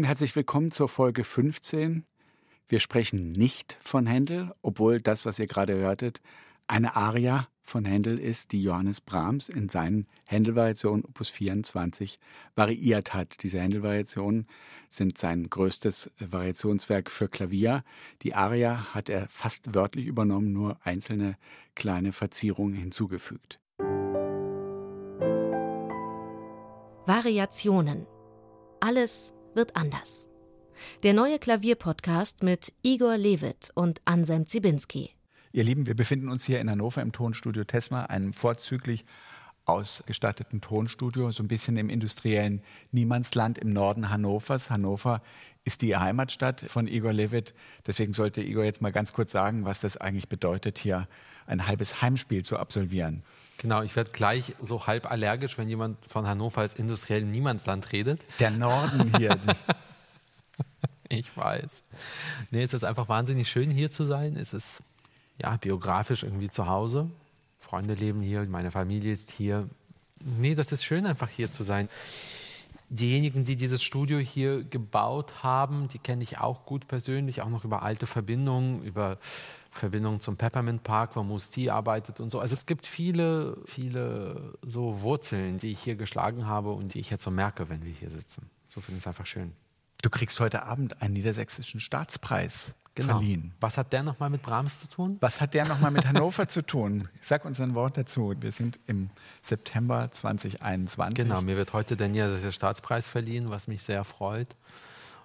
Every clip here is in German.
Lieben, herzlich willkommen zur Folge 15. Wir sprechen nicht von Händel, obwohl das, was ihr gerade hörtet, eine Aria von Händel ist, die Johannes Brahms in seinen Händel-Variationen Opus 24 variiert hat. Diese Händel-Variationen sind sein größtes Variationswerk für Klavier. Die Aria hat er fast wörtlich übernommen, nur einzelne kleine Verzierungen hinzugefügt. Variationen. Alles wird anders. Der neue Klavierpodcast mit Igor Levit und Anselm Zibinski. Ihr Lieben, wir befinden uns hier in Hannover im Tonstudio Tesma, einem vorzüglich ausgestatteten Tonstudio, so ein bisschen im industriellen Niemandsland im Norden Hannovers. Hannover ist die Heimatstadt von Igor Levit. Deswegen sollte Igor jetzt mal ganz kurz sagen, was das eigentlich bedeutet, hier ein halbes Heimspiel zu absolvieren. Genau, ich werde gleich so halb allergisch, wenn jemand von Hannover als industriellen Niemandsland redet. Der Norden hier. ich weiß. Nee, es ist einfach wahnsinnig schön hier zu sein. Es ist ja biografisch irgendwie zu Hause. Freunde leben hier, meine Familie ist hier. Nee, das ist schön einfach hier zu sein. Diejenigen, die dieses Studio hier gebaut haben, die kenne ich auch gut persönlich, auch noch über alte Verbindungen, über Verbindungen zum Peppermint Park, wo Musti arbeitet und so. Also es gibt viele, viele so Wurzeln, die ich hier geschlagen habe und die ich jetzt so merke, wenn wir hier sitzen. So finde ich es einfach schön. Du kriegst heute Abend einen niedersächsischen Staatspreis genau. verliehen. Was hat der nochmal mit Brahms zu tun? Was hat der nochmal mit Hannover zu tun? Sag uns ein Wort dazu. Wir sind im September 2021. Genau, mir wird heute der Niedersächsische Staatspreis verliehen, was mich sehr freut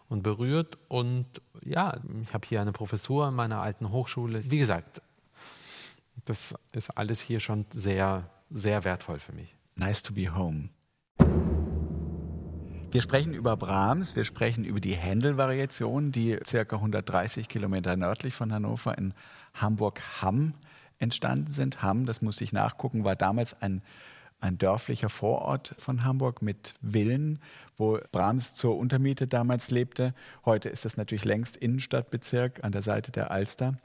und berührt. Und ja, ich habe hier eine Professur an meiner alten Hochschule. Wie gesagt, das ist alles hier schon sehr, sehr wertvoll für mich. Nice to be home. Wir sprechen über Brahms, wir sprechen über die Händel-Variation, die circa 130 Kilometer nördlich von Hannover in Hamburg-Hamm entstanden sind. Hamm, das musste ich nachgucken, war damals ein, ein dörflicher Vorort von Hamburg mit Villen, wo Brahms zur Untermiete damals lebte. Heute ist das natürlich längst Innenstadtbezirk an der Seite der Alster.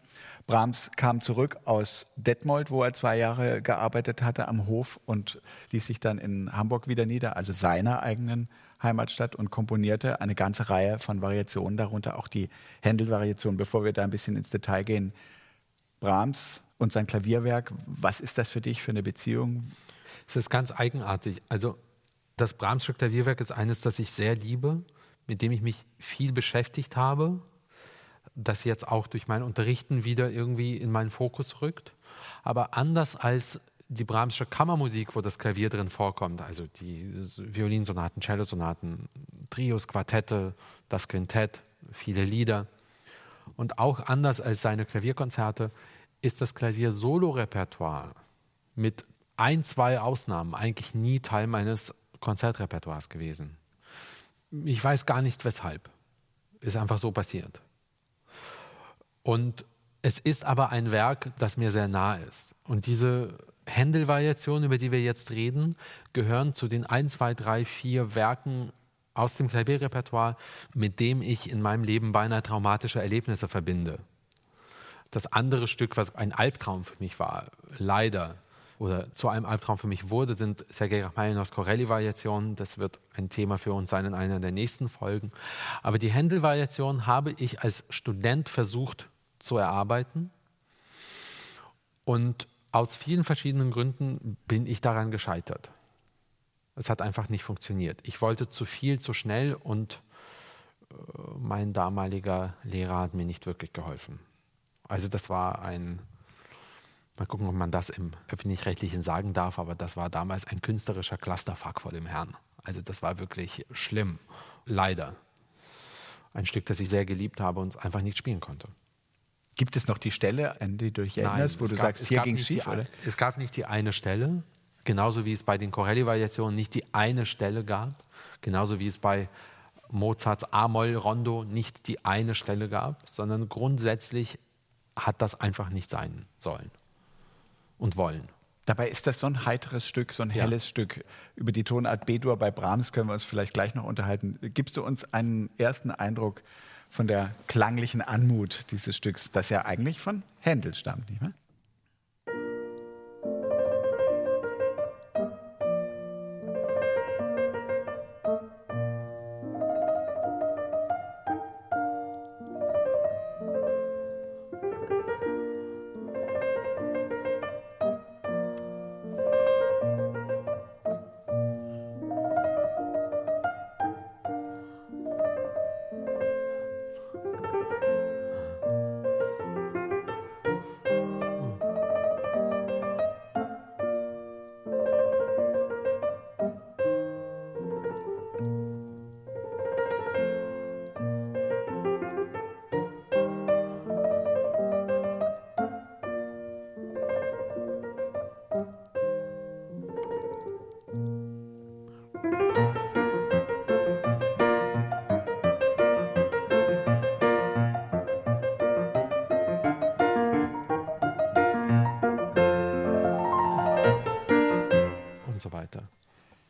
Brahms kam zurück aus Detmold, wo er zwei Jahre gearbeitet hatte am Hof und ließ sich dann in Hamburg wieder nieder, also seiner eigenen Heimatstadt und komponierte eine ganze Reihe von Variationen, darunter auch die Händel-Variation. Bevor wir da ein bisschen ins Detail gehen, Brahms und sein Klavierwerk, was ist das für dich für eine Beziehung? Es ist ganz eigenartig. Also das Brahmsstück Klavierwerk ist eines, das ich sehr liebe, mit dem ich mich viel beschäftigt habe, das jetzt auch durch mein Unterrichten wieder irgendwie in meinen Fokus rückt. Aber anders als die Brahmsche Kammermusik, wo das Klavier drin vorkommt, also die Violinsonaten, Cellosonaten, Trios, Quartette, das Quintett, viele Lieder. Und auch anders als seine Klavierkonzerte ist das Klavier-Solo-Repertoire mit ein, zwei Ausnahmen eigentlich nie Teil meines Konzertrepertoires gewesen. Ich weiß gar nicht weshalb. Ist einfach so passiert. Und es ist aber ein Werk, das mir sehr nah ist. Und diese Händel-Variationen, über die wir jetzt reden, gehören zu den 1, 2, 3, 4 Werken aus dem Klavierrepertoire, mit dem ich in meinem Leben beinahe traumatische Erlebnisse verbinde. Das andere Stück, was ein Albtraum für mich war, leider, oder zu einem Albtraum für mich wurde, sind Sergei Rachmaninows Corelli-Variationen. Das wird ein Thema für uns sein in einer der nächsten Folgen. Aber die Händel-Variation habe ich als Student versucht zu erarbeiten. Und aus vielen verschiedenen Gründen bin ich daran gescheitert. Es hat einfach nicht funktioniert. Ich wollte zu viel, zu schnell und äh, mein damaliger Lehrer hat mir nicht wirklich geholfen. Also das war ein, mal gucken, ob man das im öffentlich-rechtlichen sagen darf, aber das war damals ein künstlerischer Clusterfuck vor dem Herrn. Also das war wirklich schlimm, leider. Ein Stück, das ich sehr geliebt habe und einfach nicht spielen konnte. Gibt es noch die Stelle, an die du dich erinnerst, wo du gab, sagst, hier ging es schief? Die, oder? Es gab nicht die eine Stelle, genauso wie es bei den Corelli-Variationen nicht die eine Stelle gab, genauso wie es bei Mozarts A-Moll-Rondo nicht die eine Stelle gab, sondern grundsätzlich hat das einfach nicht sein sollen und wollen. Dabei ist das so ein heiteres Stück, so ein helles ja. Stück. Über die Tonart B-Dur bei Brahms können wir uns vielleicht gleich noch unterhalten. Gibst du uns einen ersten Eindruck von der klanglichen Anmut dieses Stücks, das ja eigentlich von Händel stammt, nicht wahr?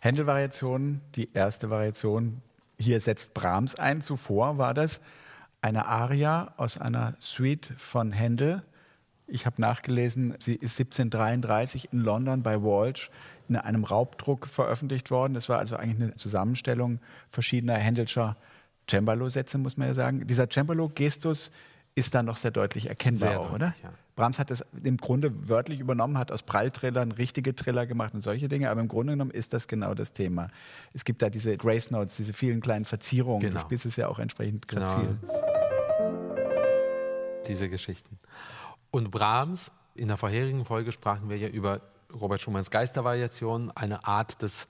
Händel-Variation, die erste Variation, hier setzt Brahms ein. Zuvor war das eine Aria aus einer Suite von Händel. Ich habe nachgelesen, sie ist 1733 in London bei Walsh in einem Raubdruck veröffentlicht worden. Das war also eigentlich eine Zusammenstellung verschiedener Händelscher Cembalo-Sätze, muss man ja sagen. Dieser Cembalo-Gestus ist da noch sehr deutlich erkennbar, sehr deutlich, oder? Ja. Brahms hat das im Grunde wörtlich übernommen, hat aus Pralltrillern richtige Triller gemacht und solche Dinge, aber im Grunde genommen ist das genau das Thema. Es gibt da diese Grace Notes, diese vielen kleinen Verzierungen. Genau. Du spielst es ja auch entsprechend genau. grazil. Genau. Diese Geschichten. Und Brahms, in der vorherigen Folge sprachen wir ja über Robert Schumanns Geistervariation, eine Art des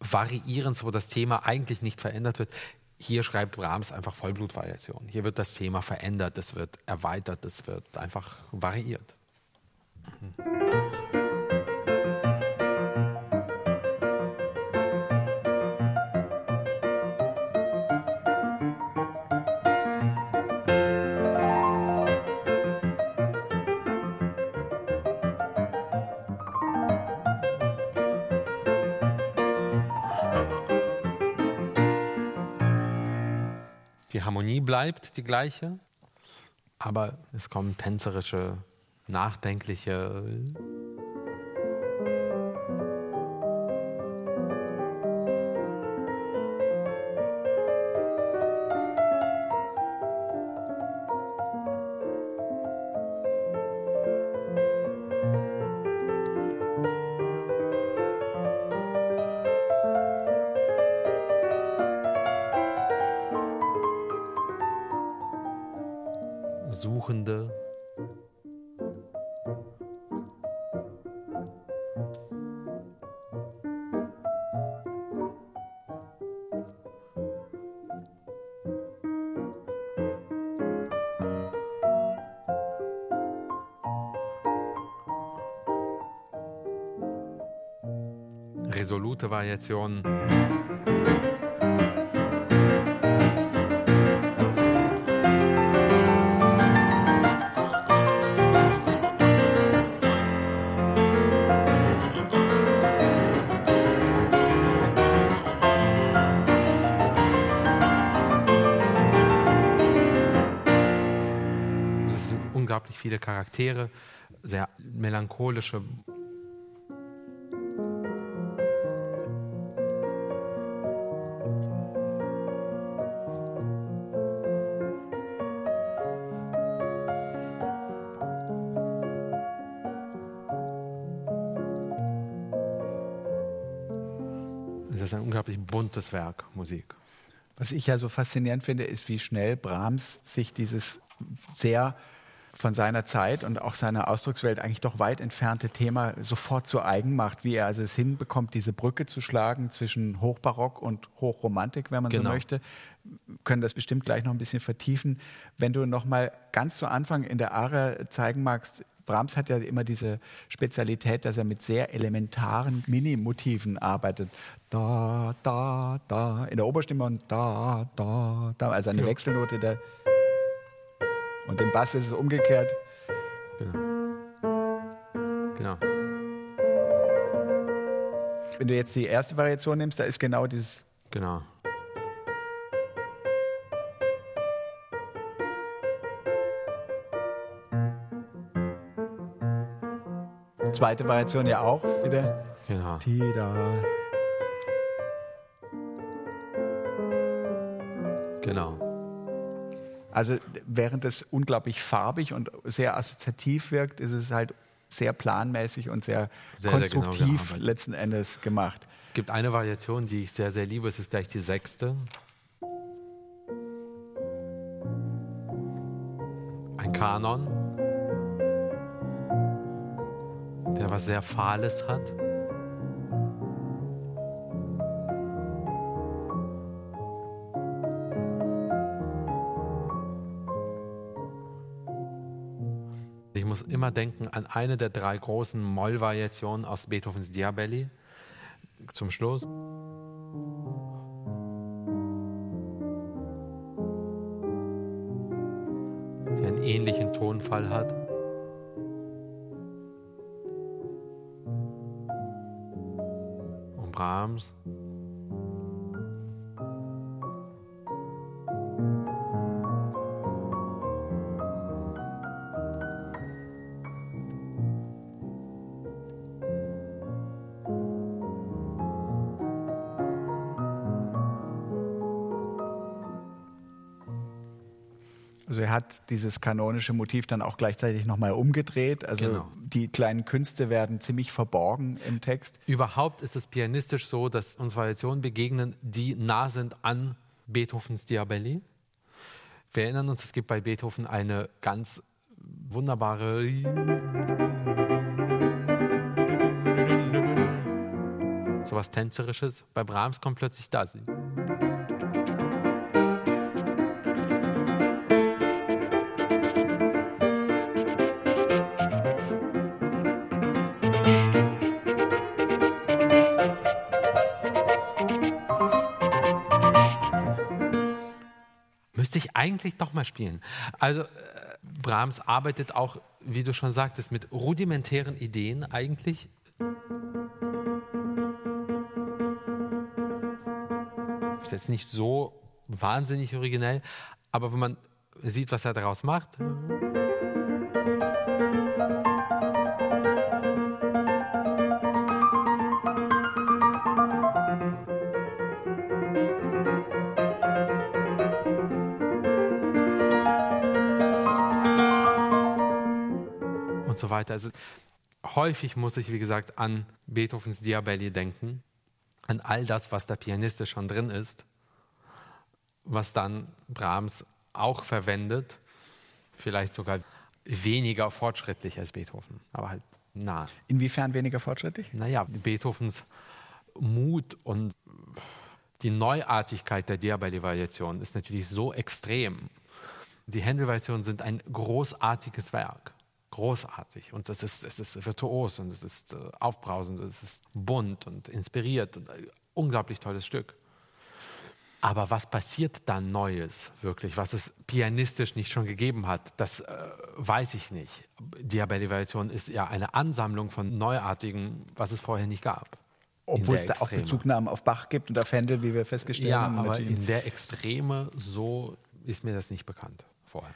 Variierens, wo das Thema eigentlich nicht verändert wird. Hier schreibt Brahms einfach Vollblutvariation. Hier wird das Thema verändert, es wird erweitert, es wird einfach variiert. Harmonie bleibt die gleiche, aber es kommen tänzerische, nachdenkliche Resolute Variationen. viele Charaktere, sehr melancholische. Buntes Werk, Musik. Was ich ja so faszinierend finde, ist, wie schnell Brahms sich dieses sehr von seiner Zeit und auch seiner Ausdruckswelt eigentlich doch weit entfernte Thema sofort zu eigen macht, wie er also es hinbekommt, diese Brücke zu schlagen zwischen Hochbarock und Hochromantik, wenn man genau. so möchte. Wir können das bestimmt gleich noch ein bisschen vertiefen. Wenn du noch mal ganz zu Anfang in der Aria zeigen magst, Brahms hat ja immer diese Spezialität, dass er mit sehr elementaren Minimotiven arbeitet. Da, da, da, in der Oberstimme und da, da, da, also eine ja. Wechselnote der und im Bass ist es umgekehrt. Genau. Genau. Wenn du jetzt die erste Variation nimmst, da ist genau dieses. Genau. Zweite Variation ja auch wieder. Genau. Tida. Genau. Also während es unglaublich farbig und sehr assoziativ wirkt, ist es halt sehr planmäßig und sehr, sehr konstruktiv sehr genau letzten Endes gemacht. Es gibt eine Variation, die ich sehr, sehr liebe, es ist gleich die sechste. Ein Kanon, der was sehr Fahles hat. muss immer denken an eine der drei großen Moll-Variationen aus Beethovens Diabelli. Zum Schluss. Die einen ähnlichen Tonfall hat. Brahms. Also er hat dieses kanonische Motiv dann auch gleichzeitig nochmal umgedreht. Also Genau. Die kleinen Künste werden ziemlich verborgen im Text. Überhaupt ist es pianistisch so, dass uns Variationen begegnen, die nah sind an Beethovens Diabelli. Wir erinnern uns, es gibt bei Beethoven eine ganz wunderbare sowas Tänzerisches. Bei Brahms kommt plötzlich das. Müsste ich eigentlich doch mal spielen. Also äh, Brahms arbeitet auch, wie du schon sagtest, mit rudimentären Ideen eigentlich. Ist jetzt nicht so wahnsinnig originell, aber wenn man sieht, was er daraus macht. Weiter. Also häufig muss ich, wie gesagt, an Beethovens Diabelli denken, an all das, was da pianistisch schon drin ist, was dann Brahms auch verwendet, vielleicht sogar weniger fortschrittlich als Beethoven, aber halt nah. Inwiefern weniger fortschrittlich? Naja, Beethovens Mut und die Neuartigkeit der Diabelli-Variation ist natürlich so extrem. Die Händel-Variationen sind ein großartiges Werk. Großartig. Und das ist, es ist virtuos und es ist äh, aufbrausend, und es ist bunt und inspiriert und ein unglaublich tolles Stück. Aber was passiert dann Neues wirklich, was es pianistisch nicht schon gegeben hat, das äh, weiß ich nicht. Diabelli-Variation ist ja eine Ansammlung von Neuartigen, was es vorher nicht gab. Obwohl es da auch. Bezugnahmen auf Bach gibt und auf Händel, wie wir festgestellt Ja, haben. aber natürlich. in der Extreme so ist mir das nicht bekannt vorher.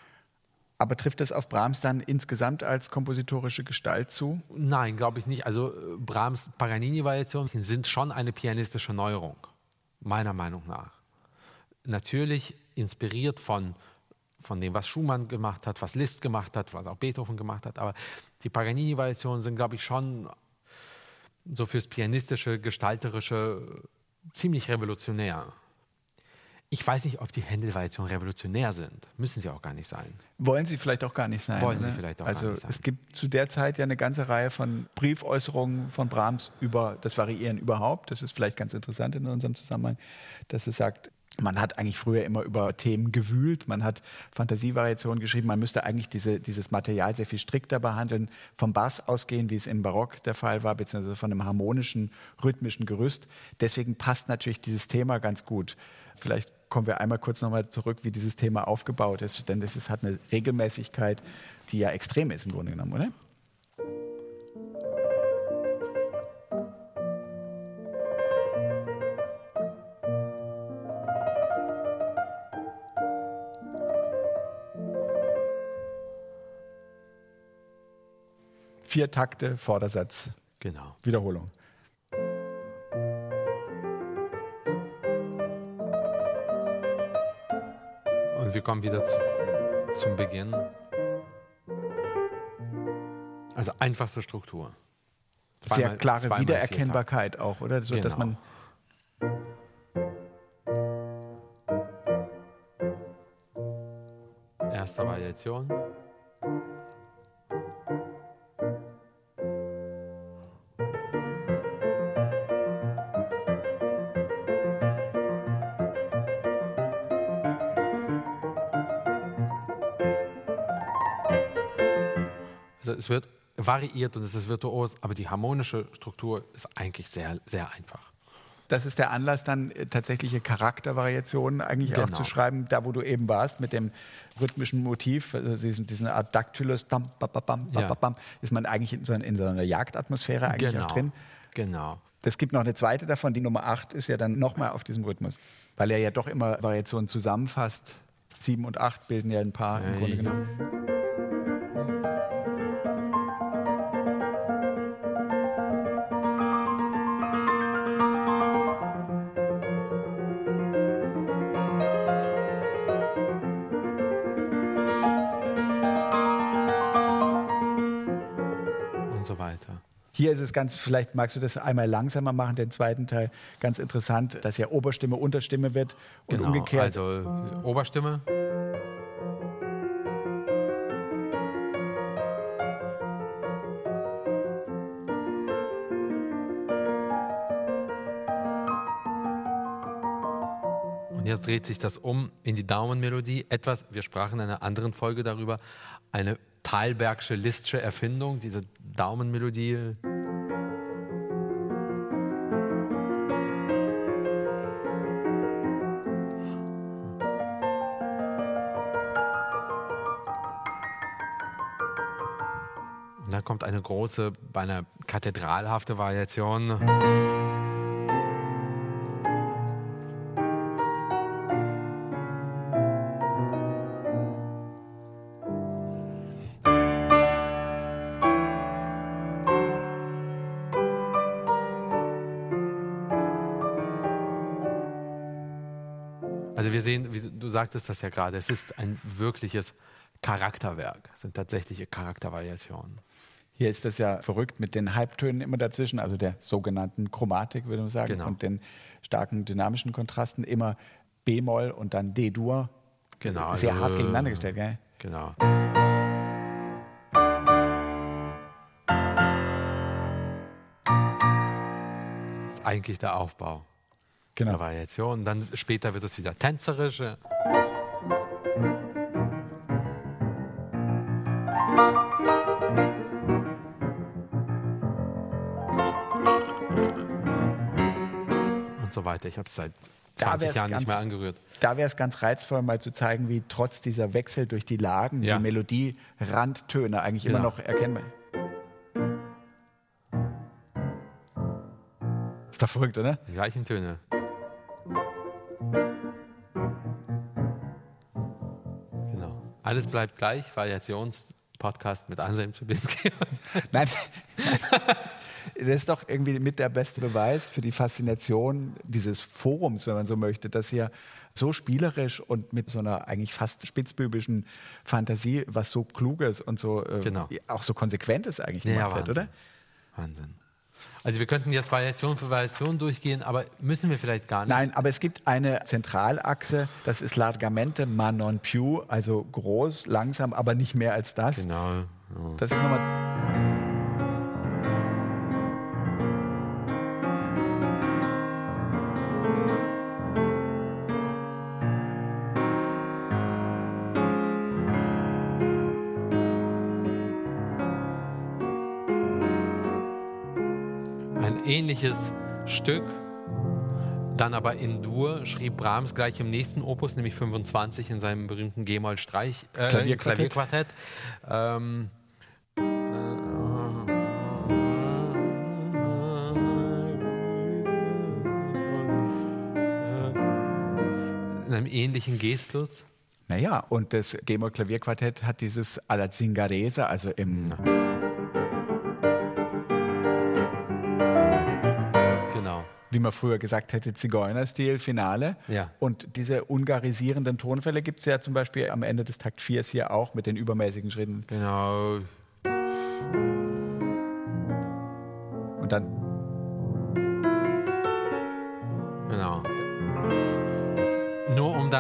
Aber trifft das auf Brahms dann insgesamt als kompositorische Gestalt zu? Nein, glaube ich nicht. Also äh, Brahms Paganini-Variationen sind schon eine pianistische Neuerung, meiner Meinung nach. Natürlich inspiriert von, von dem, was Schumann gemacht hat, was Liszt gemacht hat, was auch Beethoven gemacht hat. Aber die Paganini-Variationen sind, glaube ich, schon so fürs pianistische, gestalterische ziemlich revolutionär. Ich weiß nicht, ob die Händel-Variationen revolutionär sind. Müssen sie auch gar nicht sein. Wollen sie vielleicht auch gar nicht sein. Wollen sie oder? vielleicht auch gar also nicht sein. Es gibt zu der Zeit ja eine ganze Reihe von Briefäußerungen von Brahms über das Variieren überhaupt. Das ist vielleicht ganz interessant in unserem Zusammenhang, dass es sagt, man hat eigentlich früher immer über Themen gewühlt, man hat Fantasievariationen geschrieben, man müsste eigentlich diese, dieses Material sehr viel strikter behandeln, vom Bass ausgehen, wie es im Barock der Fall war, beziehungsweise von einem harmonischen, rhythmischen Gerüst. Deswegen passt natürlich dieses Thema ganz gut. Vielleicht kommen wir einmal kurz nochmal zurück, wie dieses Thema aufgebaut ist, denn ist, hat eine Regelmäßigkeit, die ja extrem ist im Grunde genommen, oder? Vier Takte, Vordersatz, Genau. Wiederholung. Und wir kommen wieder zu, zum Beginn. Also einfachste Struktur. Sehr Zweimal- klare zweimal Wiedererkennbarkeit auch, oder? So, dass Genau. man Viertakt. Erste Variation. Variiert und es ist virtuos, aber die harmonische Struktur ist eigentlich sehr, sehr einfach. Das ist der Anlass, dann äh, tatsächliche Charaktervariationen eigentlich auch Genau. zu schreiben, da wo du eben warst, mit dem rhythmischen Motiv, also diesen, diesen Art Dactylus, bam, bam, bam, bam, Ja. bam, ist man eigentlich in so, einer- in so einer Jagdatmosphäre eigentlich genau. auch drin. Genau. Es gibt noch eine zweite davon, die Nummer 8 ist ja dann nochmal auf diesem Rhythmus, weil er ja doch immer Variationen zusammenfasst. 7 und 8 bilden ja ein Paar im Grunde genommen. Ist es ganz, vielleicht magst du das einmal langsamer machen, den zweiten Teil. Ganz interessant, dass ja Oberstimme Unterstimme wird und genau, umgekehrt. Also Oberstimme. Und jetzt dreht sich das um in die Daumenmelodie. Etwas, wir sprachen in einer anderen Folge darüber, eine Thalbergsche Listsche Erfindung, diese Daumenmelodie. Große, eine kathedralhafte Variation. Also wir sehen, wie du sagtest das ja gerade, es ist ein wirkliches Charakterwerk, es sind tatsächliche Charaktervariationen. Hier ist das ja verrückt mit den Halbtönen immer dazwischen, also der sogenannten Chromatik, würde man sagen, Genau. und den starken dynamischen Kontrasten. Immer B-Moll und dann D-Dur. Genau. Sehr also, hart gegeneinander gestellt, gell? Genau. Das ist eigentlich der Aufbau Genau. der Variation. Dann später wird es wieder tänzerisch. Und so weiter. Ich habe es seit Da 20 wär's Jahren nicht mehr angerührt. Da wäre es ganz reizvoll, mal zu zeigen, wie trotz dieser Wechsel durch die Lagen Ja. die Melodie Randtöne eigentlich immer Genau. noch erkennbar. Ist doch verrückt, oder? Die gleichen Töne. Genau. Alles bleibt gleich. Variationspodcast mit Anselm Czubinski. Nein, das ist doch irgendwie mit der beste Beweis für die Faszination dieses Forums, wenn man so möchte, dass hier so spielerisch und mit so einer eigentlich fast spitzbübischen Fantasie was so Kluges und so äh, Genau. auch so Konsequentes eigentlich Ja, gemacht wird, Wahnsinn. oder? Wahnsinn. Also wir könnten jetzt Variation für Variation durchgehen, aber müssen wir vielleicht gar nicht. Nein, aber es gibt eine Zentralachse, das ist largamente ma non più, also groß, langsam, aber nicht mehr als das. Genau. Ja. Das ist nochmal. Dann aber in Dur, schrieb Brahms gleich im nächsten Opus, nämlich 25 in seinem berühmten G-Moll-Streich, äh, Klavierquartett. Klavierquartett. Ähm, in einem ähnlichen Gestus. Naja, und das G-Moll-Klavierquartett hat dieses alla Zingarese, also im. Genau. Wie man früher gesagt hätte, Zigeunerstil, Finale. Ja. Und diese ungarisierenden Tonfälle gibt es ja zum Beispiel am Ende des Takt 4 hier auch mit den übermäßigen Schritten. Genau. Und dann,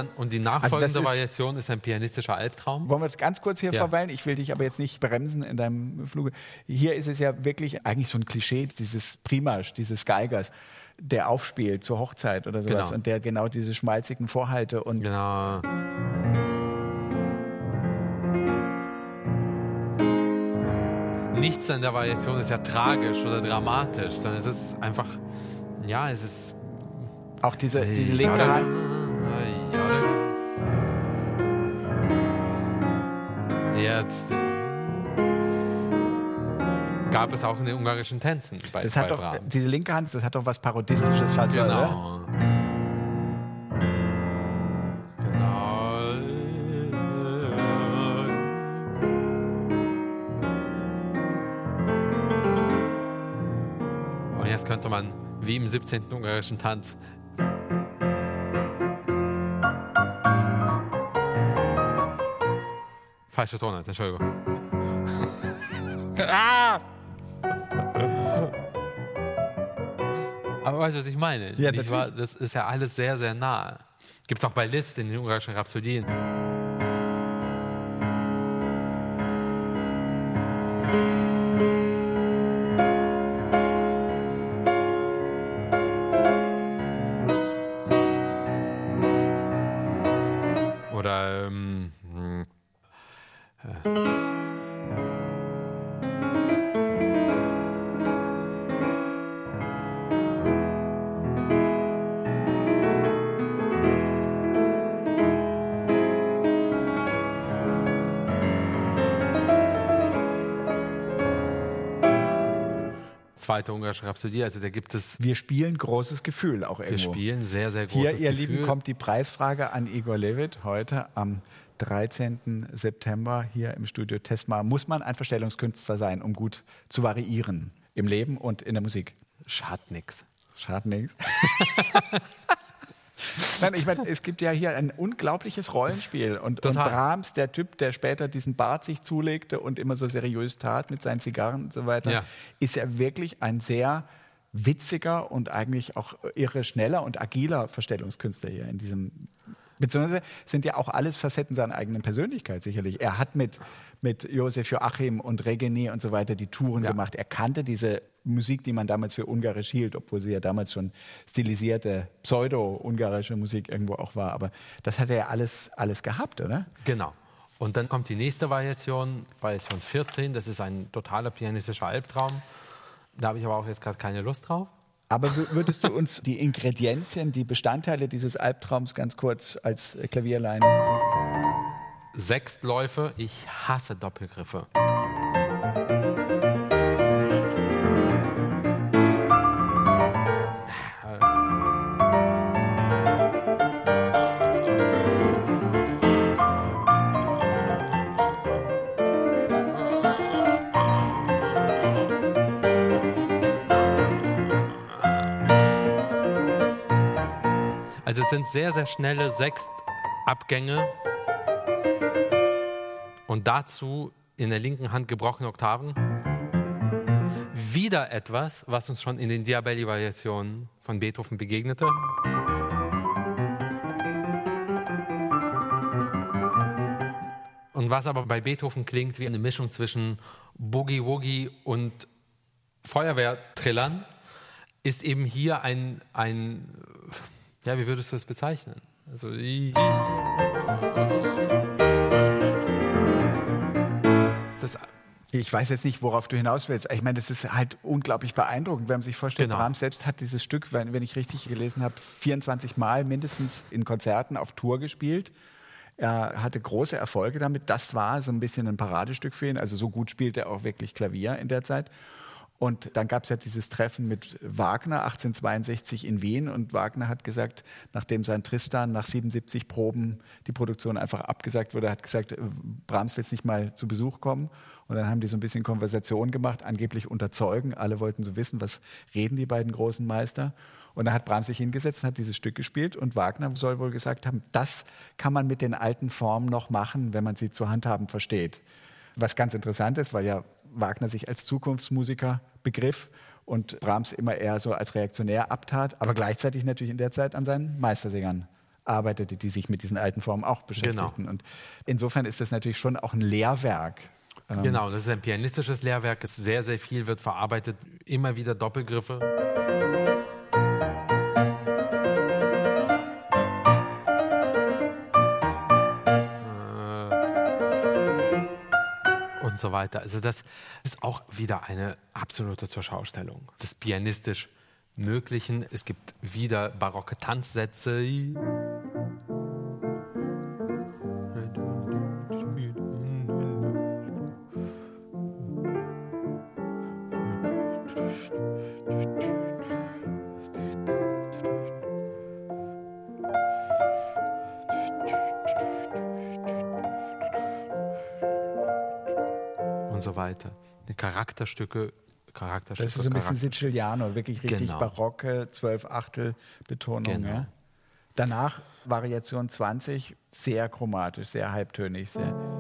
dann, und die nachfolgende Also das ist- Variation ist ein pianistischer Albtraum. wollen wir ganz kurz hier Ja. verweilen? Ich will dich aber jetzt nicht bremsen in deinem Fluge. Hier ist es ja wirklich eigentlich so ein Klischee, dieses Primasch, dieses Geigers, der aufspielt zur Hochzeit oder sowas Genau. und der genau diese schmalzigen Vorhalte und Genau. Nichts an der Variation ist ja tragisch oder dramatisch, sondern es ist einfach, ja, es ist. auch diese, diese linke Hand. Jetzt. gab es auch in den ungarischen Tänzen bei, Das bei hat doch, Brahms. diese linke Hand, das hat doch was Parodistisches fast, oder? Genau. Genau. Und jetzt könnte man, wie im 17. ungarischen Tanz, Falsche Tonart, Entschuldigung. ah! Aber weißt du, was ich meine? Ja, Nicht wahr? das ist ja alles sehr, sehr nah. Gibt es auch bei Liszt in den ungarischen Rhapsodien. Zweite ungarische Rhapsodie. Also da gibt es, Wir spielen großes Gefühl auch wir irgendwo. spielen sehr, sehr Hier, großes ihr Gefühl. Lieben, kommt die Preisfrage an Igor Levit heute am 13. September hier im Studio Tesma. Muss man ein Verstellungskünstler sein, um gut zu variieren im Leben und in der Musik? Schadet nix. Schade nichts. Nein, ich meine, es gibt ja hier ein unglaubliches Rollenspiel. Und, und. Brahms, der Typ, der später diesen Bart sich zulegte und immer so seriös tat mit seinen Zigarren und so weiter, Ja. ist ja wirklich ein sehr witziger und eigentlich auch irre schneller und agiler Verstellungskünstler hier in diesem. Beziehungsweise sind ja auch alles Facetten seiner eigenen Persönlichkeit sicherlich. Er hat mit, mit Josef Joachim und Regeni und so weiter die Touren Ja. gemacht. Er kannte diese Musik, die man damals für ungarisch hielt, obwohl sie ja damals schon stilisierte pseudo-ungarische Musik irgendwo auch war. Aber das hat er ja alles, alles gehabt, oder? Genau. Und dann kommt die nächste Variation, Variation 14. Das ist ein totaler pianistischer Albtraum. Da habe ich aber auch jetzt gerade keine Lust drauf. Aber wür- würdest du uns die Ingredienzien, die Bestandteile dieses Albtraums ganz kurz als Klavierlein Sechstläufe, ich hasse Doppelgriffe. Also es sind sehr, sehr schnelle Sechstabgänge und dazu in der linken Hand gebrochene Oktaven. Wieder etwas, was uns schon in den Diabelli-Variationen von Beethoven begegnete. Und was aber bei Beethoven klingt wie eine Mischung zwischen Boogie Woogie und Feuerwehrtrillern, ist eben hier ein, ein, ja, wie würdest du es bezeichnen? Also, das Ich weiß jetzt nicht, worauf du hinaus willst. Ich meine, das ist halt unglaublich beeindruckend, wenn man sich vorstellt, Genau. Brahms selbst hat dieses Stück, wenn, wenn ich richtig gelesen habe, 24 Mal mindestens in Konzerten auf Tour gespielt. Er hatte große Erfolge damit. Das war so ein bisschen ein Paradestück für ihn. Also so gut spielte er auch wirklich Klavier in der Zeit. Und dann gab es ja dieses Treffen mit Wagner 1862 in Wien und Wagner hat gesagt, nachdem sein Tristan nach 77 Proben die Produktion einfach abgesagt wurde, hat gesagt, äh, Brahms will nicht mal zu Besuch kommen. Und dann haben die so ein bisschen Konversation gemacht, angeblich unter Zeugen. Alle wollten so wissen, was reden die beiden großen Meister. Und dann hat Brahms sich hingesetzt und hat dieses Stück gespielt. Und Wagner soll wohl gesagt haben, das kann man mit den alten Formen noch machen, wenn man sie zu handhaben versteht. Was ganz interessant ist, weil ja Wagner sich als Zukunftsmusiker begriff und Brahms immer eher so als reaktionär abtat, aber gleichzeitig natürlich in der Zeit an seinen Meistersingern arbeitete, die sich mit diesen alten Formen auch beschäftigten. Und insofern ist das natürlich schon auch ein Lehrwerk. Ähm, Genau, das ist ein pianistisches Lehrwerk. Es sehr, sehr viel wird verarbeitet. Immer wieder Doppelgriffe. So weiter. Also das ist auch wieder eine absolute Zurschaustellung des pianistisch Möglichen. Es gibt wieder barocke Tanzsätze. Charakterstücke, Charakterstücke. Das ist so ein bisschen Siciliano, wirklich richtig Genau. barocke, zwölf Achtel Betonung. Genau. Ja? Danach Variation 20, sehr chromatisch, sehr halbtönig. Sehr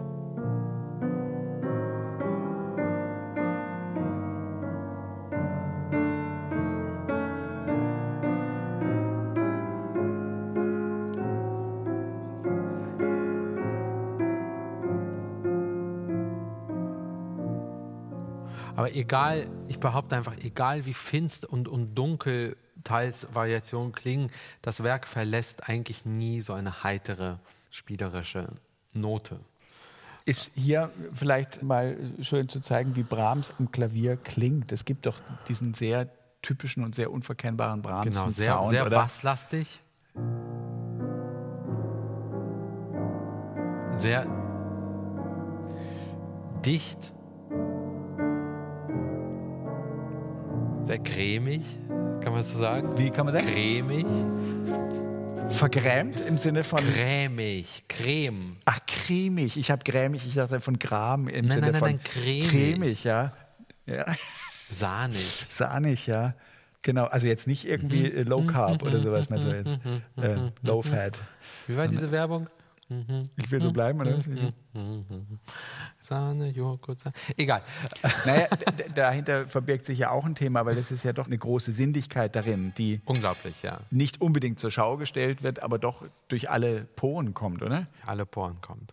egal, ich behaupte einfach, egal wie finster und, und dunkel teils Variationen klingen, das Werk verlässt eigentlich nie so eine heitere, spielerische Note. Ist hier vielleicht mal schön zu zeigen, wie Brahms am Klavier klingt. Es gibt doch diesen sehr typischen und sehr unverkennbaren Brahms Genau, sehr, Sound, sehr oder? basslastig. Sehr dicht. Sehr cremig, kann man so sagen? Wie kann man sagen? Cremig. Vergrämt im Sinne von Cremig, Creme. Ach, cremig. Ich habe grämig. Ich dachte von Gram im Nein, Sinne nein, nein, von nein, cremig. cremig, ja. ja. Sahnig. Sahnig, ja. Genau, also jetzt nicht irgendwie Mhm. Low Carb oder sowas, mehr so jetzt. Äh, low Fat. Wie war diese Werbung? Ich will so bleiben, oder? Mhm. Sahne, Joghurt, Sahne. Egal. Naja, dahinter verbirgt sich ja auch ein Thema, weil es ist ja doch eine große Sinnlichkeit darin, die Unglaublich, ja. nicht unbedingt zur Schau gestellt wird, aber doch durch alle Poren kommt, oder? Alle Poren kommt.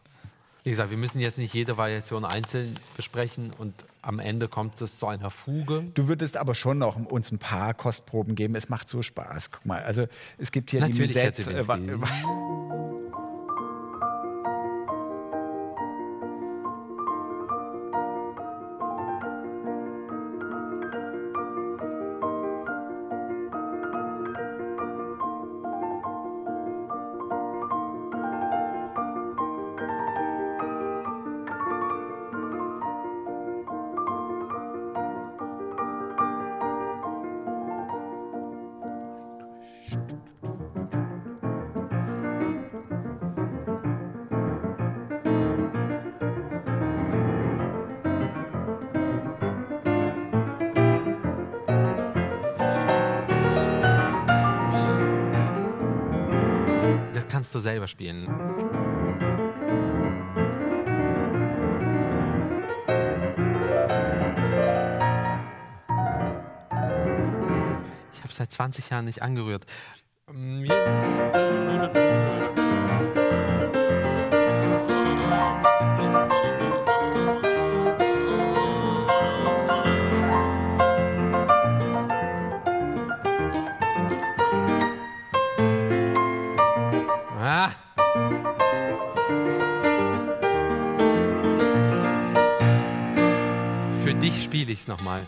Wie gesagt, wir müssen jetzt nicht jede Variation einzeln besprechen und am Ende kommt es zu einer Fuge. Du würdest aber schon noch uns ein paar Kostproben geben. Es macht so Spaß. Guck mal, also es gibt hier Natürlich, die Musette. Kannst du selber spielen. Ich habe seit 20 Jahren nicht angerührt. Ah. Es nochmal.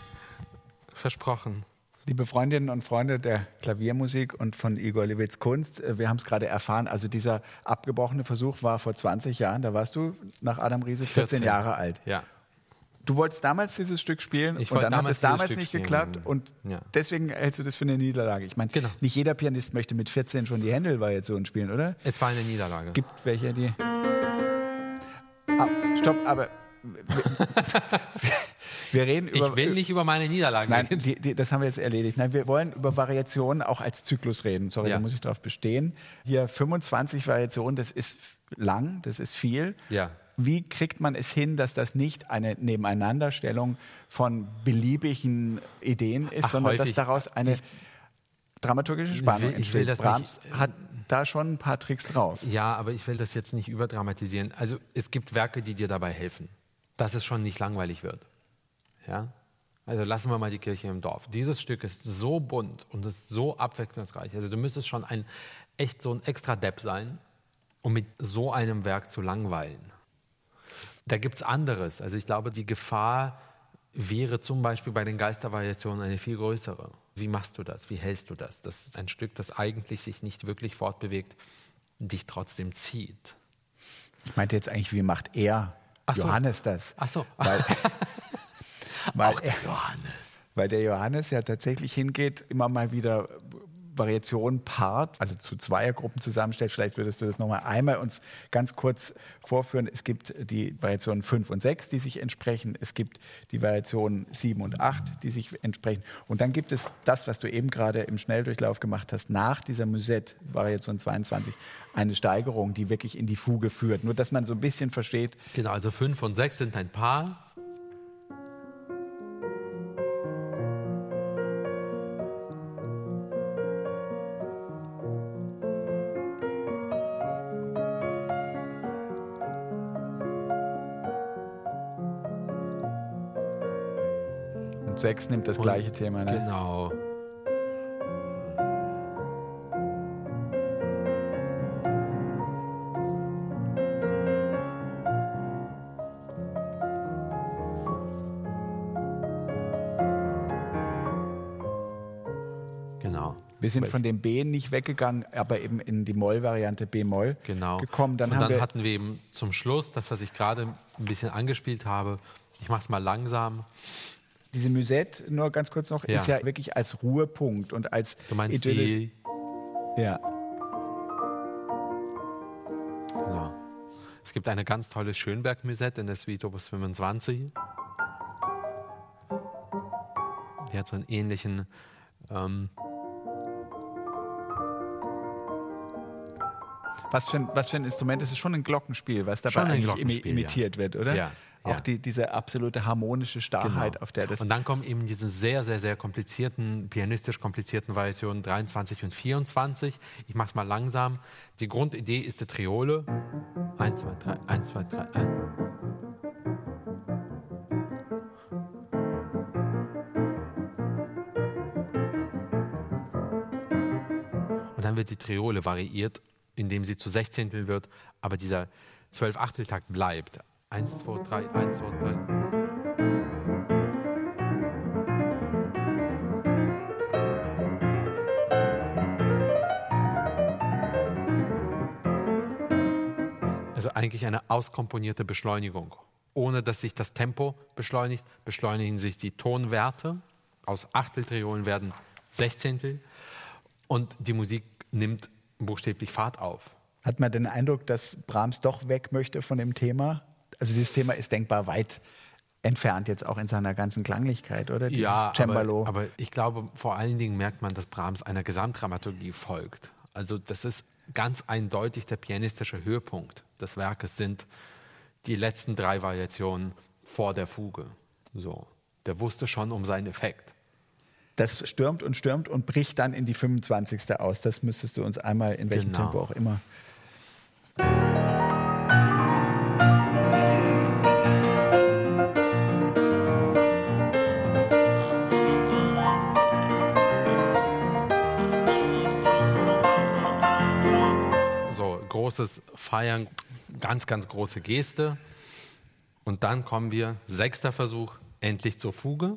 Versprochen. Liebe Freundinnen und Freunde der Klaviermusik und von Igor Levits Kunst, äh, wir haben es gerade erfahren, also dieser abgebrochene Versuch war vor 20 Jahren, da warst du nach Adam Riese 14, 14. Jahre alt. Ja. Du wolltest damals dieses Stück spielen Ich und dann hat es damals Stück nicht spielen. geklappt und Ja. deswegen hältst du das für eine Niederlage. Ich meine, Genau. nicht jeder Pianist möchte mit 14 schon die Händel-Variation spielen, oder? Es war eine Niederlage. Gibt welche, die... Ah, stopp, aber wir, reden über... Ich will nicht über meine Niederlage Nein, die, die, das haben wir jetzt erledigt. Nein, wir wollen über Variationen auch als Zyklus reden. Sorry, Ja. da muss ich drauf bestehen. Hier 25 Variationen, das ist lang, das ist viel. Ja. Wie kriegt man es hin, dass das nicht eine Nebeneinanderstellung von beliebigen Ideen ist, Ach, sondern dass häufig. daraus eine dramaturgische Spannung will- ich will entsteht? das Brahms nicht- hat da schon ein paar Tricks drauf. Ja, aber ich will das jetzt nicht überdramatisieren. Also es gibt Werke, die dir dabei helfen, dass es schon nicht langweilig wird. Ja? Also lassen wir mal die Kirche im Dorf. Dieses Stück ist so bunt und ist so abwechslungsreich. Also du müsstest schon ein echt so ein extra Depp sein, um mit so einem Werk zu langweilen. Da gibt es anderes. Also ich glaube, die Gefahr wäre zum Beispiel bei den Geistervariationen eine viel größere. Wie machst du das? Wie hältst du das? Das ist ein Stück, das eigentlich sich nicht wirklich fortbewegt, dich trotzdem zieht. Ich meinte jetzt eigentlich, wie macht er, Ach so. Johannes, das? Ach so. Weil, weil Auch er, der Johannes. Weil der Johannes ja tatsächlich hingeht, immer mal wieder Variation Part, also zu Zweiergruppen zusammenstellt. Vielleicht würdest du das nochmal einmal uns ganz kurz vorführen. Es gibt die Variationen 5 und 6, die sich entsprechen. Es gibt die Variationen 7 und 8, die sich entsprechen. Und dann gibt es das, was du eben gerade im Schnelldurchlauf gemacht hast, nach dieser Musette-Variation 22, eine Steigerung, die wirklich in die Fuge führt. Nur, dass man so ein bisschen versteht. Genau, also 5 und 6 sind ein Paar. 6 nimmt das Und- gleiche Thema. Ne? Genau. Genau. Wir sind von dem B nicht weggegangen, aber eben in die Moll-Variante B-Moll Genau. gekommen. Dann und dann wir hatten wir eben zum Schluss das, was ich gerade ein bisschen angespielt habe. Ich mache es mal langsam. Diese Musette, nur ganz kurz noch, Ja. ist ja wirklich als Ruhepunkt und als Du meinst Idylle- die. Ja. Genau. Es gibt eine ganz tolle Schönberg-Musette in der Suite Opus 25. Die hat so einen ähnlichen. Ähm, Was für, ein, was für ein Instrument? Es ist schon ein Glockenspiel, was dabei eigentlich Glockenspiel, imitiert wird, oder? Ja, Auch ja. Die, diese absolute harmonische Starrheit, Genau. auf der das. Und dann kommen eben diese sehr, sehr, sehr komplizierten, pianistisch komplizierten Variationen 23 und 24. Ich mache es mal langsam. Die Grundidee ist die Triole. 1, 2, 3, 1, 2, 3, 1. Und dann wird die Triole variiert, indem sie zu Sechzehntel wird, aber dieser Zwölf-Achteltakt bleibt. 1, 2, 3, 1, 2, 3. Also eigentlich eine auskomponierte Beschleunigung. Ohne dass sich das Tempo beschleunigt, beschleunigen sich die Tonwerte. Aus Achteltriolen werden Sechzehntel und die Musik nimmt buchstäblich Fahrt auf. Hat man den Eindruck, dass Brahms doch weg möchte von dem Thema? Also dieses Thema ist denkbar weit entfernt jetzt auch in seiner ganzen Klanglichkeit, oder? Dieses ja, Cembalo. aber, aber ich glaube, vor allen Dingen merkt man, dass Brahms einer Gesamtdramaturgie folgt. Also das ist ganz eindeutig der pianistische Höhepunkt des Werkes sind die letzten drei Variationen vor der Fuge. So, der wusste schon um seinen Effekt. das stürmt und stürmt und bricht dann in die 25. aus. Das müsstest du uns einmal in welchem Genau. Tempo auch immer. Großes Feiern, ganz, ganz große Geste. Und dann kommen wir, sechster Versuch, endlich zur Fuge.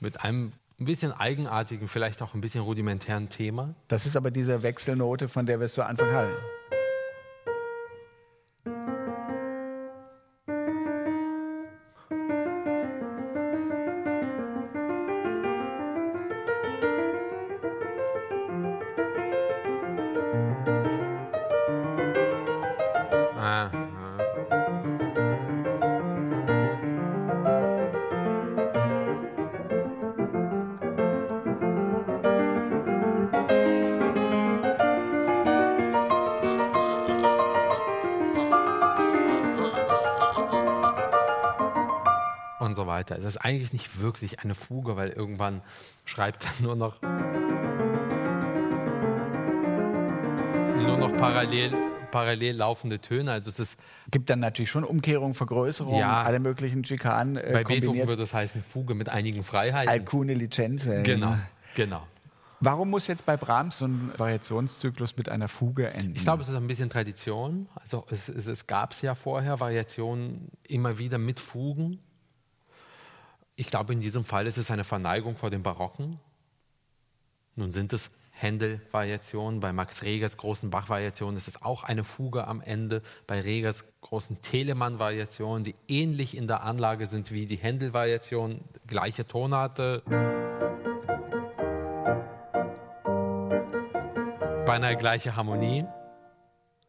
Mit einem ein bisschen eigenartigen, vielleicht auch ein bisschen rudimentären Thema. Das ist aber diese Wechselnote, von der wir es zu Anfang hatten. Und so weiter. Es ist eigentlich nicht wirklich eine Fuge, weil irgendwann schreibt er nur noch nur noch parallel, parallel laufende Töne. Also es ist Gibt dann natürlich schon Umkehrung, Vergrößerung, Ja. alle möglichen Schikanen äh, bei Beethoven kombiniert. würde es heißen Fuge mit einigen Freiheiten. Alcune Licenze. Genau, genau. Warum muss jetzt bei Brahms so ein Variationszyklus mit einer Fuge enden? Ich glaube, es ist ein bisschen Tradition. Also es, es, es gab es ja vorher Variationen immer wieder mit Fugen. Ich glaube, in diesem Fall ist es eine Verneigung vor dem Barocken. Nun sind es Händel-Variationen. Bei Max Regers großen Bach-Variationen ist es auch eine Fuge am Ende. Bei Regers großen Telemann-Variationen, die ähnlich in der Anlage sind wie die Händel-Variationen, gleiche Tonarte. beinahe gleiche Harmonie.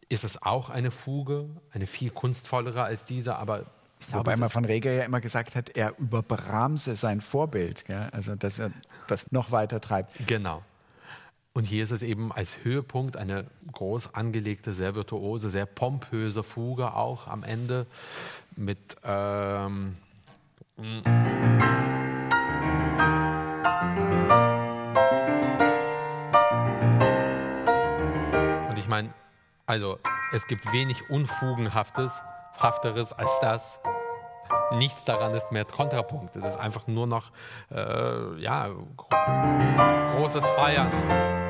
Ist es auch eine Fuge, eine viel kunstvollere als diese, aber Glaube, Wobei man von Reger ja immer gesagt hat, er über Brahms sein Vorbild, gell? also dass er das noch weiter treibt. Genau. Und hier ist es eben als Höhepunkt eine groß angelegte, sehr virtuose, sehr pompöse Fuge auch am Ende mit ähm, und ich meine, also es gibt wenig Unfugenhaftes, Hafteres als das. Nichts daran ist mehr Kontrapunkt. Es ist einfach nur noch äh, ja, großes Feiern.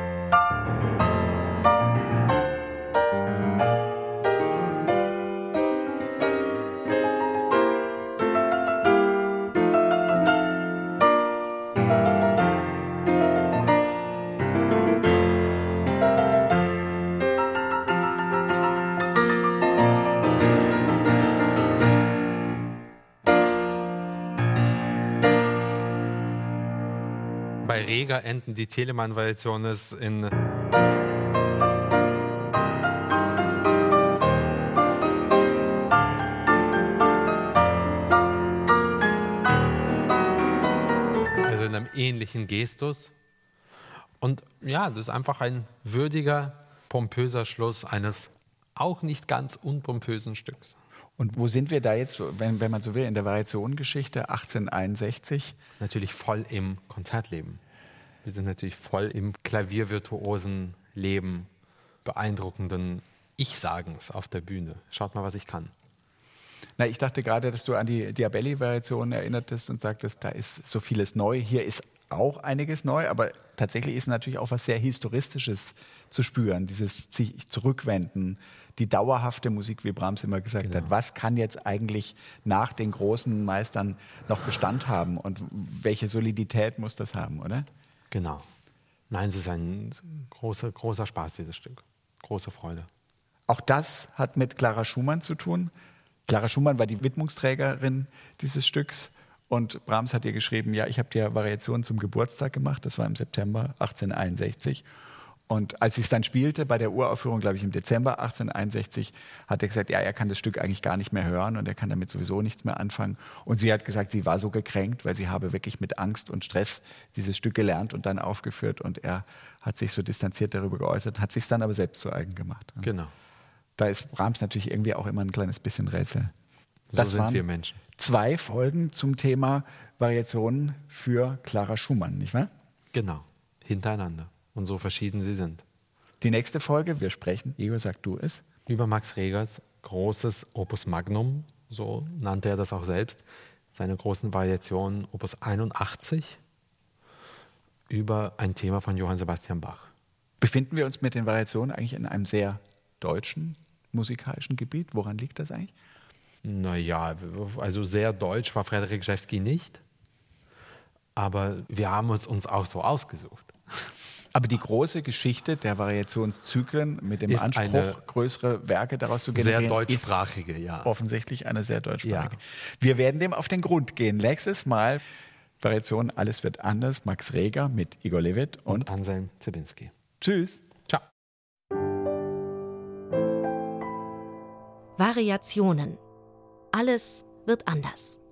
Die Telemann-Variation in also in einem ähnlichen Gestus. Und ja, das ist einfach ein würdiger, pompöser Schluss eines auch nicht ganz unpompösen Stücks. Und wo sind wir da jetzt, wenn, wenn man so will, in der Variationengeschichte 1861? Natürlich voll im Konzertleben. Wir sind natürlich voll im klaviervirtuosen Leben, beeindruckenden Ich-Sagens auf der Bühne. Schaut mal, was ich kann. Na, ich dachte gerade, dass du an die Diabelli-Variation erinnertest und sagtest, da ist so vieles neu. Hier ist auch einiges neu, aber tatsächlich ist natürlich auch was sehr Historistisches zu spüren, dieses sich zurückwenden, die dauerhafte Musik, wie Brahms immer gesagt genau. hat. Was kann jetzt eigentlich nach den großen Meistern noch Bestand haben und welche Solidität muss das haben, oder? Genau. Nein, es ist ein großer, großer Spaß, dieses Stück. Große Freude. Auch das hat mit Clara Schumann zu tun. Clara Schumann war die Widmungsträgerin dieses Stücks und Brahms hat ihr geschrieben, ja, ich habe dir Variationen zum Geburtstag gemacht, das war im September 1861 und als sie es dann spielte, bei der Uraufführung, glaube ich, im Dezember 1861, hat er gesagt, ja, er kann das Stück eigentlich gar nicht mehr hören und er kann damit sowieso nichts mehr anfangen. Und sie hat gesagt, sie war so gekränkt, weil sie habe wirklich mit Angst und Stress dieses Stück gelernt und dann aufgeführt und er hat sich so distanziert darüber geäußert, hat sich dann aber selbst zu eigen gemacht. Genau. Da ist Brahms natürlich irgendwie auch immer ein kleines bisschen Rätsel. So das sind wir Menschen. Zwei Folgen zum Thema Variationen für Clara Schumann, nicht wahr? Genau, hintereinander und so verschieden sie sind. Die nächste Folge, wir sprechen, Igor, sag du es. Über Max Regers großes Opus Magnum, so nannte er das auch selbst, seine großen Variationen Opus 81 über ein Thema von Johann Sebastian Bach. Befinden wir uns mit den Variationen eigentlich in einem sehr deutschen musikalischen Gebiet? Woran liegt das eigentlich? Naja, also sehr deutsch war Frederik Grzewski nicht, aber wir haben es uns auch so ausgesucht. Aber die große Geschichte der Variationszyklen mit dem ist Anspruch, größere Werke daraus zu generieren, sehr deutschsprachige, ja. offensichtlich eine sehr deutschsprachige. Ja. Wir werden dem auf den Grund gehen. Nächstes Mal Variation Alles wird anders, Max Reger mit Igor Levit und, und Anselm Zibinski. Tschüss. Ciao. Variationen. Alles wird anders.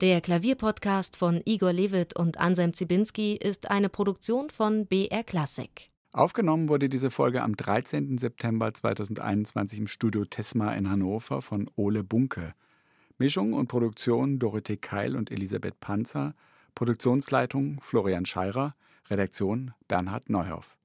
Der Klavierpodcast von Igor Levit und Anselm Zibinski ist eine Produktion von BR Classic. Aufgenommen wurde diese Folge am 13. September 2021 im Studio Tesma in Hannover von Ole Bunke. Mischung und Produktion Dorothee Keil und Elisabeth Panzer, Produktionsleitung Florian Scheirer, Redaktion Bernhard Neuhoff.